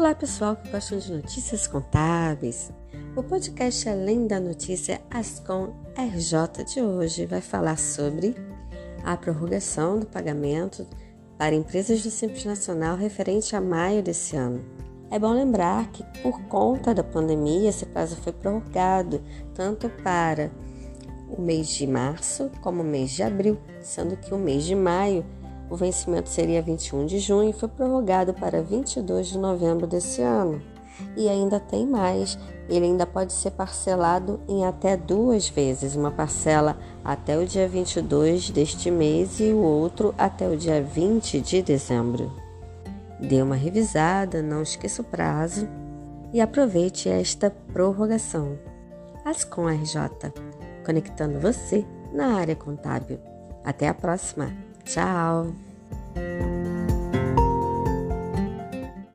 Olá, pessoal que gostam de notícias contábeis. O podcast Além da Notícia Ascom RJ de hoje vai falar sobre a prorrogação do pagamento para empresas do Simples Nacional referente a maio desse ano. É bom lembrar que, por conta da pandemia, esse prazo foi prorrogado tanto para o mês de março como o mês de abril, sendo que o mês de maio o vencimento seria 21 de junho e foi prorrogado para 22 de novembro desse ano. E ainda tem mais, ele ainda pode ser parcelado em até duas vezes, uma parcela até o dia 22 deste mês e o outro até o dia 20 de dezembro. Dê uma revisada, não esqueça o prazo e aproveite esta prorrogação. Ascom RJ, conectando você na área contábil. Até a próxima! Ciao!